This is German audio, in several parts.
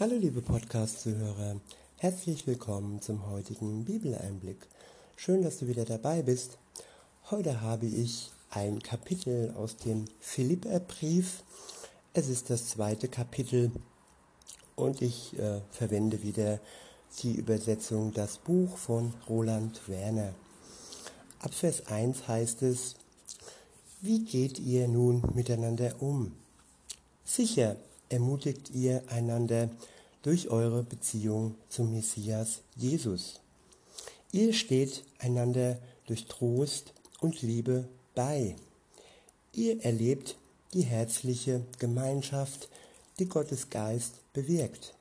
Hallo liebe Podcast-Zuhörer, herzlich willkommen zum heutigen Bibeleinblick. Schön, dass du wieder dabei bist. Heute habe ich ein Kapitel aus dem Philipperbrief. Es ist das zweite Kapitel und ich äh, verwende wieder die Übersetzung Das Buch von Roland Werner. Ab Vers 1 heißt es, Wie geht ihr nun miteinander um? Sicher, ermutigt ihr einander durch eure Beziehung zum Messias Jesus. Ihr steht einander durch Trost und Liebe bei. Ihr erlebt die herzliche Gemeinschaft, die Gottes Geist bewirkt.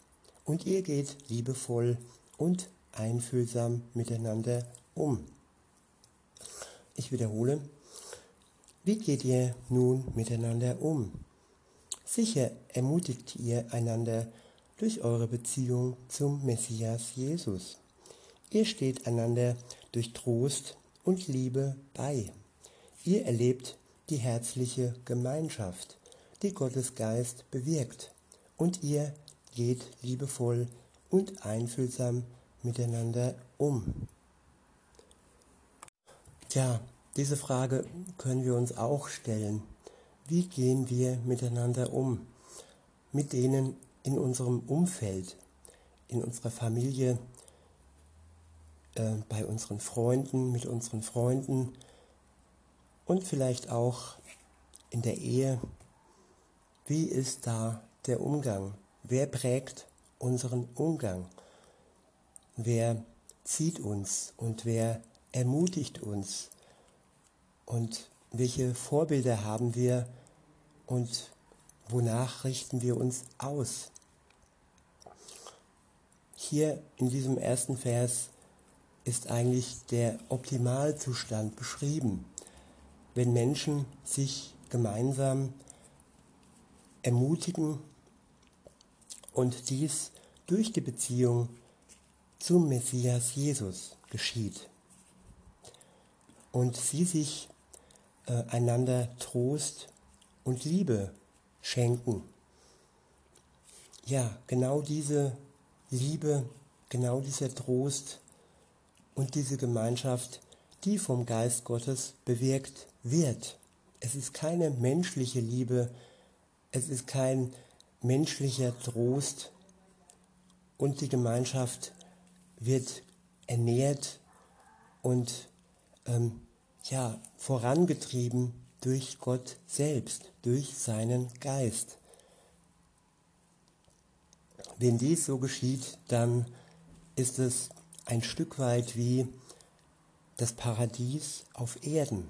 Und ihr geht liebevoll und einfühlsam miteinander um. Ich wiederhole, wie geht ihr nun miteinander um? Sicher ermutigt ihr einander durch eure Beziehung zum Messias Jesus. Ihr steht einander durch Trost und Liebe bei. Ihr erlebt die herzliche Gemeinschaft, die Gottes Geist bewirkt. Und ihr geht liebevoll und einfühlsam miteinander um. Tja, diese Frage können wir uns auch stellen. Wie gehen wir miteinander um? Mit denen in unserem Umfeld, in unserer Familie, äh, bei unseren Freunden, mit unseren Freunden und vielleicht auch in der Ehe. Wie ist da der Umgang? Wer prägt unseren Umgang? Wer zieht uns und wer ermutigt uns? Und welche Vorbilder haben wir und wonach richten wir uns aus? Hier in diesem ersten Vers ist eigentlich der Optimalzustand beschrieben, wenn Menschen sich gemeinsam ermutigen und dies durch die Beziehung zum Messias Jesus geschieht und sie sich äh, einander Trost und Liebe schenken. Ja, genau diese Liebe, genau dieser Trost und diese Gemeinschaft, die vom Geist Gottes bewirkt wird. Es ist keine menschliche Liebe, es ist kein menschlicher Trost und die Gemeinschaft wird ernährt und ähm, ja, vorangetrieben durch Gott selbst, durch seinen Geist. Wenn dies so geschieht, dann ist es ein Stück weit wie das Paradies auf Erden.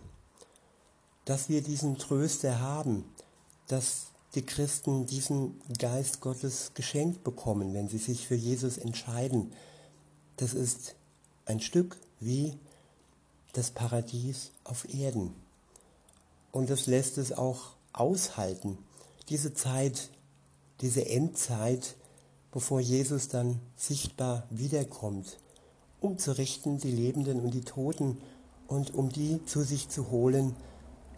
Dass wir diesen Tröster haben, dass die Christen diesen Geist Gottes geschenkt bekommen, wenn sie sich für Jesus entscheiden, das ist ein Stück wie das Paradies auf Erden. Und das lässt es auch aushalten, diese Zeit, diese Endzeit, bevor Jesus dann sichtbar wiederkommt, um zu richten die Lebenden und die Toten und um die zu sich zu holen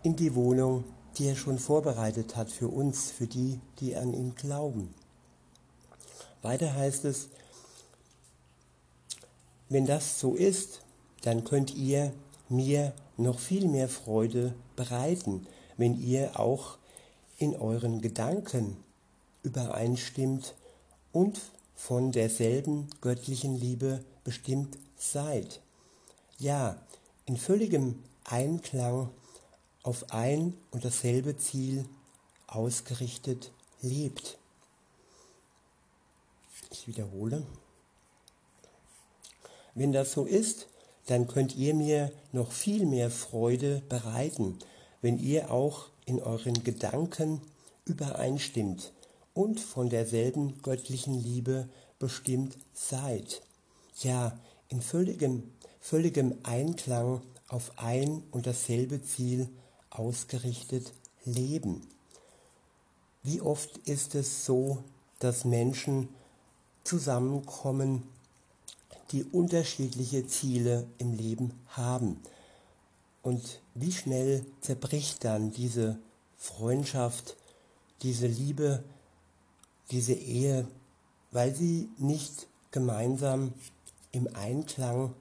in die Wohnung, die er schon vorbereitet hat für uns, für die, die an ihn glauben. Weiter heißt es, wenn das so ist, dann könnt ihr mir noch viel mehr Freude bereiten, wenn ihr auch in euren Gedanken übereinstimmt und von derselben göttlichen Liebe bestimmt seid. Ja, in völligem Einklang auf ein und dasselbe Ziel ausgerichtet lebt. Ich wiederhole. Wenn das so ist, dann könnt ihr mir noch viel mehr Freude bereiten, wenn ihr auch in euren Gedanken übereinstimmt und von derselben göttlichen Liebe bestimmt seid. Ja, in völligem, völligem Einklang auf ein und dasselbe Ziel ausgerichtet leben. Wie oft ist es so, dass Menschen zusammenkommen die unterschiedliche Ziele im Leben haben. Und wie schnell zerbricht dann diese Freundschaft, diese Liebe, diese Ehe, weil sie nicht gemeinsam im Einklang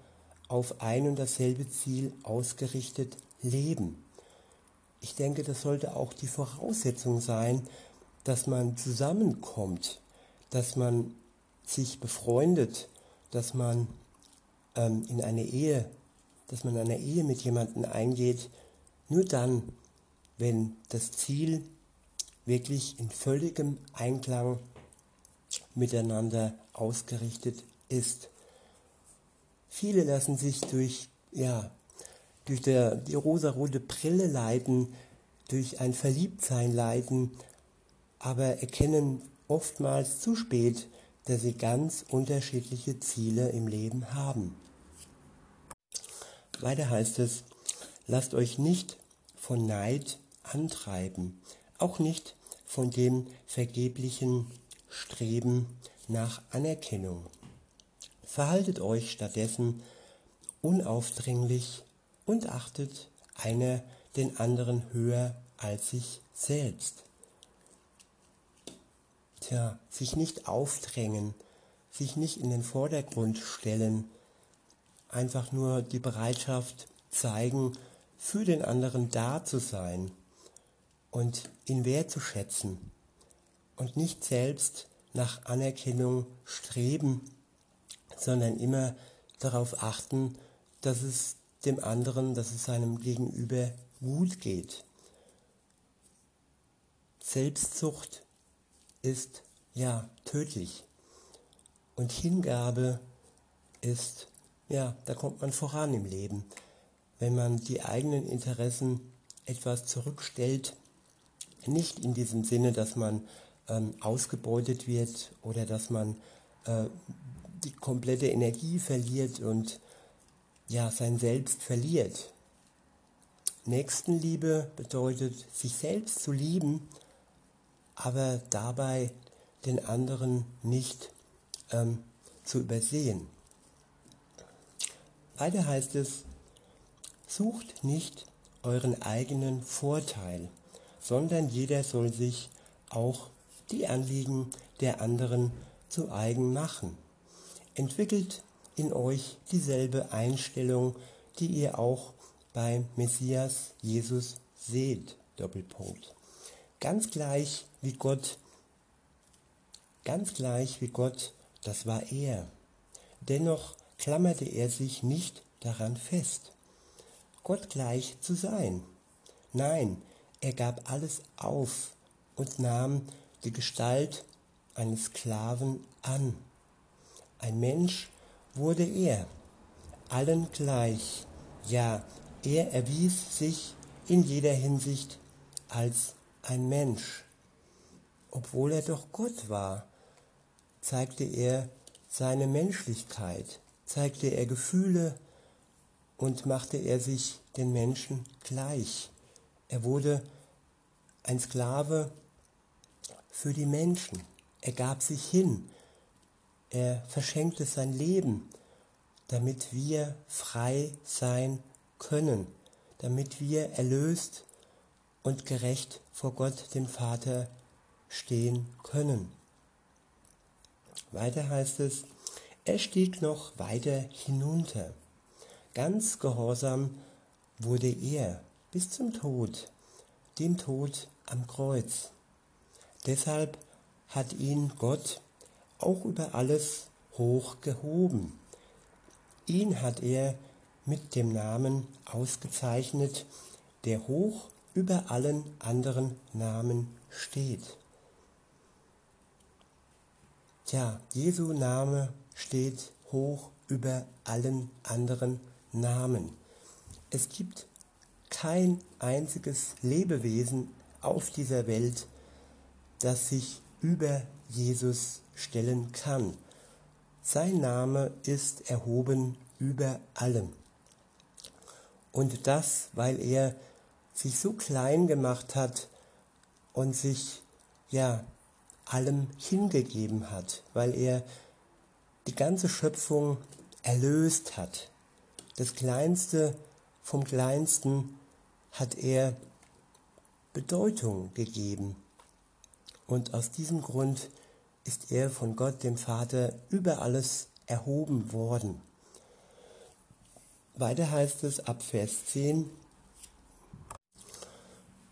auf ein und dasselbe Ziel ausgerichtet leben. Ich denke, das sollte auch die Voraussetzung sein, dass man zusammenkommt, dass man sich befreundet, dass man ähm, in eine Ehe, dass man eine Ehe mit jemandem eingeht, nur dann, wenn das Ziel wirklich in völligem Einklang miteinander ausgerichtet ist. Viele lassen sich durch, ja, durch der, die rosarote Brille leiten, durch ein Verliebtsein leiten, aber erkennen oftmals zu spät, dass sie ganz unterschiedliche Ziele im Leben haben. Weiter heißt es, lasst euch nicht von Neid antreiben, auch nicht von dem vergeblichen Streben nach Anerkennung. Verhaltet euch stattdessen unaufdringlich und achtet einer den anderen höher als sich selbst. Tja, sich nicht aufdrängen, sich nicht in den Vordergrund stellen, einfach nur die Bereitschaft zeigen, für den anderen da zu sein und ihn wertzuschätzen und nicht selbst nach Anerkennung streben, sondern immer darauf achten, dass es dem anderen, dass es seinem Gegenüber gut geht. Selbstsucht ist ja tödlich und Hingabe ist, ja, da kommt man voran im Leben. Wenn man die eigenen Interessen etwas zurückstellt, nicht in diesem Sinne, dass man ähm, ausgebeutet wird oder dass man äh, die komplette Energie verliert und ja, sein Selbst verliert. Nächstenliebe bedeutet, sich selbst zu lieben, aber dabei den anderen nicht ähm, zu übersehen. Weiter heißt es, sucht nicht euren eigenen Vorteil, sondern jeder soll sich auch die Anliegen der anderen zu eigen machen. Entwickelt in euch dieselbe Einstellung, die ihr auch beim Messias Jesus seht. Doppelpunkt. Ganz gleich wie Gott, ganz gleich wie Gott, das war er. Dennoch klammerte er sich nicht daran fest, Gott gleich zu sein. Nein, er gab alles auf und nahm die Gestalt eines Sklaven an. Ein Mensch wurde er, allen gleich. Ja, er erwies sich in jeder Hinsicht als ein Mensch. Obwohl er doch Gott war, zeigte er seine Menschlichkeit, zeigte er Gefühle und machte er sich den Menschen gleich. Er wurde ein Sklave für die Menschen. Er gab sich hin. Er verschenkte sein Leben, damit wir frei sein können, damit wir erlöst und gerecht vor Gott, dem Vater, stehen können. Weiter heißt es, er stieg noch weiter hinunter. Ganz gehorsam wurde er bis zum Tod, dem Tod am Kreuz. Deshalb hat ihn Gott auch über alles hoch gehoben. Ihn hat er mit dem Namen ausgezeichnet, der hoch über allen anderen Namen steht. Tja, Jesu Name steht hoch über allen anderen Namen. Es gibt kein einziges Lebewesen auf dieser Welt, das sich über Jesus stellen kann. Sein Name ist erhoben über allem. Und das, weil er sich so klein gemacht hat und sich ja allem hingegeben hat, weil er die ganze Schöpfung erlöst hat. Das Kleinste vom Kleinsten hat er Bedeutung gegeben. Und aus diesem Grund ist er von Gott, dem Vater, über alles erhoben worden. Weiter heißt es ab Vers 10,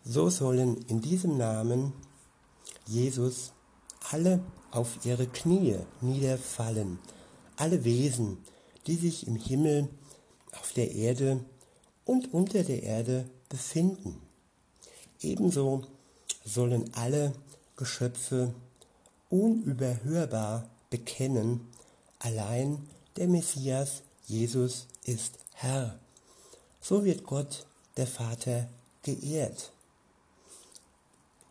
so sollen in diesem Namen Jesus alle auf ihre Knie niederfallen, alle Wesen, die sich im Himmel, auf der Erde und unter der Erde befinden. Ebenso sollen alle Geschöpfe unüberhörbar bekennen, allein der Messias Jesus ist Herr. So wird Gott, der Vater, geehrt.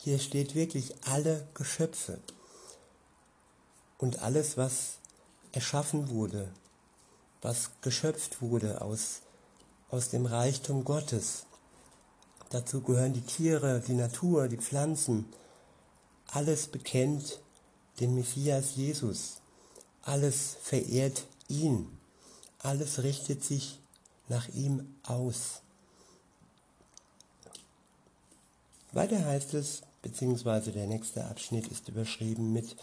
Hier steht wirklich alle Geschöpfe und alles, was erschaffen wurde, was geschöpft wurde aus, aus dem Reichtum Gottes. Dazu gehören die Tiere, die Natur, die Pflanzen. Alles bekennt den Messias Jesus. Alles verehrt ihn. Alles richtet sich nach ihm aus. Weiter heißt es, beziehungsweise der nächste Abschnitt ist überschrieben mit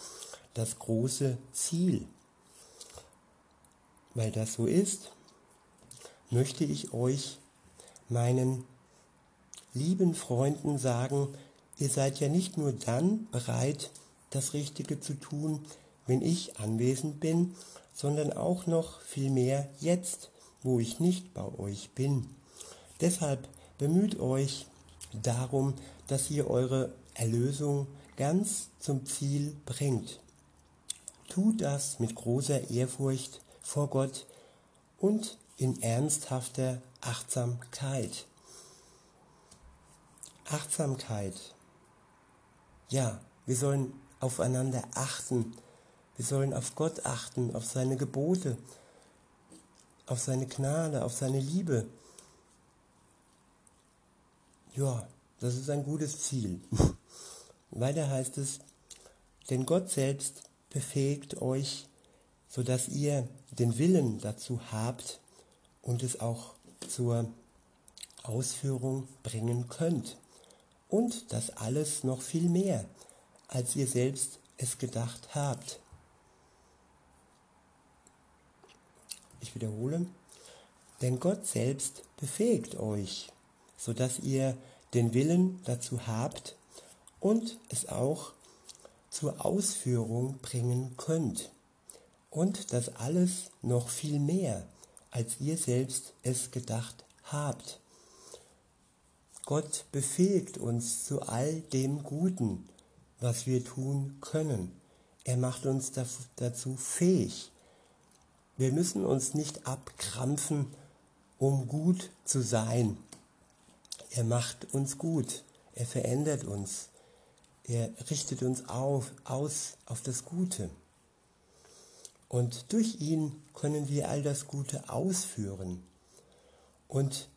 das große Ziel. Weil das so ist, möchte ich euch, meinen lieben Freunden, sagen, ihr seid ja nicht nur dann bereit, das Richtige zu tun, wenn ich anwesend bin, sondern auch noch viel mehr jetzt, wo ich nicht bei euch bin. Deshalb bemüht euch darum, dass ihr eure Erlösung ganz zum Ziel bringt. Tut das mit großer Ehrfurcht vor Gott und in ernsthafter Achtsamkeit. Achtsamkeit. Ja, wir sollen aufeinander achten. Wir sollen auf Gott achten, auf seine Gebote, auf seine Gnade, auf seine Liebe. Ja, das ist ein gutes Ziel. Weiter heißt es, denn Gott selbst befähigt euch, sodass ihr den Willen dazu habt und es auch zur Ausführung bringen könnt. Und das alles noch viel mehr, als ihr selbst es gedacht habt. Ich wiederhole, denn Gott selbst befähigt euch, sodass ihr den Willen dazu habt und es auch zur Ausführung bringen könnt. Und das alles noch viel mehr, als ihr selbst es gedacht habt. Gott befähigt uns zu all dem Guten, was wir tun können. Er macht uns dazu fähig. Wir müssen uns nicht abkrampfen, um gut zu sein. Er macht uns gut. Er verändert uns. Er richtet uns auf, aus auf das Gute. Und durch ihn können wir all das Gute ausführen. Und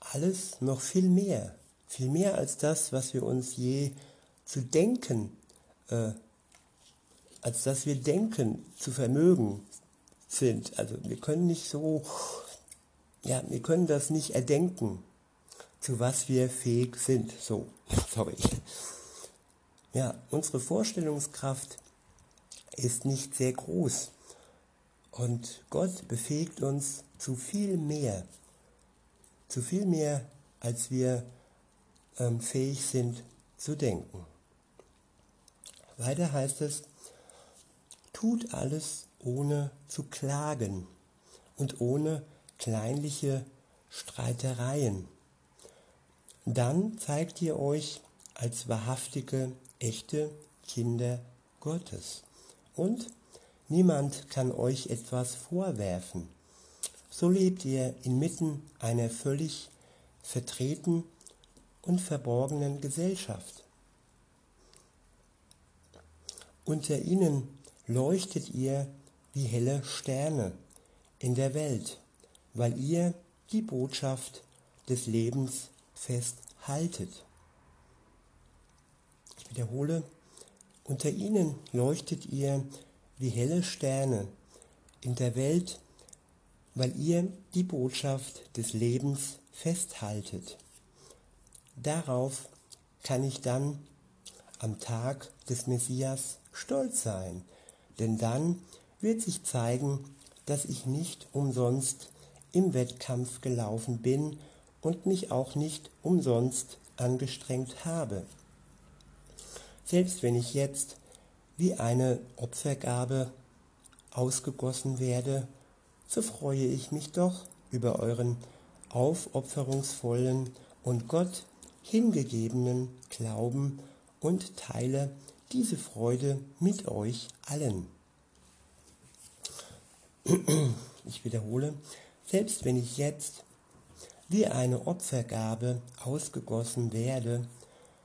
alles noch viel mehr, viel mehr als das, was wir uns je zu denken, äh, als dass wir denken zu vermögen sind. Also wir können nicht so, ja, wir können das nicht erdenken, zu was wir fähig sind. So, sorry. Ja, unsere Vorstellungskraft ist nicht sehr groß. Und Gott befähigt uns zu viel mehr, zu viel mehr, als wir ähm, fähig sind zu denken. Weiter heißt es, tut alles ohne zu klagen und ohne kleinliche Streitereien. Dann zeigt ihr euch als wahrhaftige echte Kinder Gottes. Und niemand kann euch etwas vorwerfen. So lebt ihr inmitten einer völlig vertreten und verborgenen Gesellschaft. Unter ihnen leuchtet ihr wie helle Sterne in der Welt, weil ihr die Botschaft des Lebens festhaltet wiederhole, unter ihnen leuchtet ihr wie helle Sterne in der Welt, weil ihr die Botschaft des Lebens festhaltet. Darauf kann ich dann am Tag des Messias stolz sein, denn dann wird sich zeigen, dass ich nicht umsonst im Wettkampf gelaufen bin und mich auch nicht umsonst angestrengt habe. Selbst wenn ich jetzt wie eine Opfergabe ausgegossen werde, so freue ich mich doch über euren aufopferungsvollen und Gott hingegebenen Glauben und teile diese Freude mit euch allen. Ich wiederhole, selbst wenn ich jetzt wie eine Opfergabe ausgegossen werde,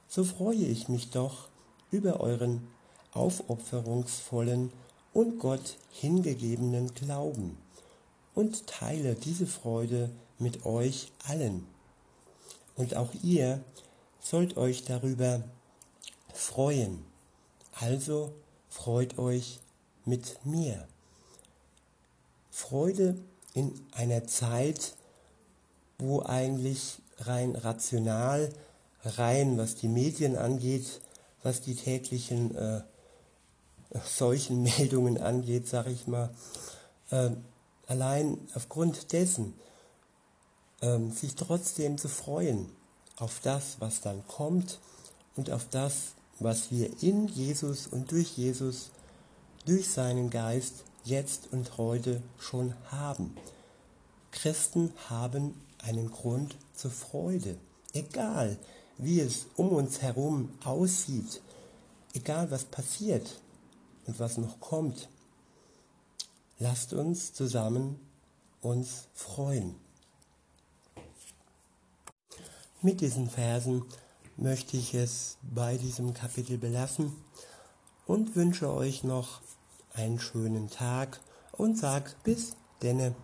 so freue ich mich doch über euren aufopferungsvollen und Gott hingegebenen Glauben und teile diese Freude mit euch allen. Und auch ihr sollt euch darüber freuen. Also freut euch mit mir. Freude in einer Zeit, wo eigentlich rein rational, rein was die Medien angeht, was die täglichen äh, solchen Meldungen angeht, sage ich mal, äh, allein aufgrund dessen äh, sich trotzdem zu freuen auf das, was dann kommt und auf das, was wir in Jesus und durch Jesus, durch seinen Geist jetzt und heute schon haben. Christen haben einen Grund zur Freude, egal wie es um uns herum aussieht, egal was passiert und was noch kommt. Lasst uns zusammen uns freuen. Mit diesen Versen möchte ich es bei diesem Kapitel belassen und wünsche euch noch einen schönen Tag und sag bis denne.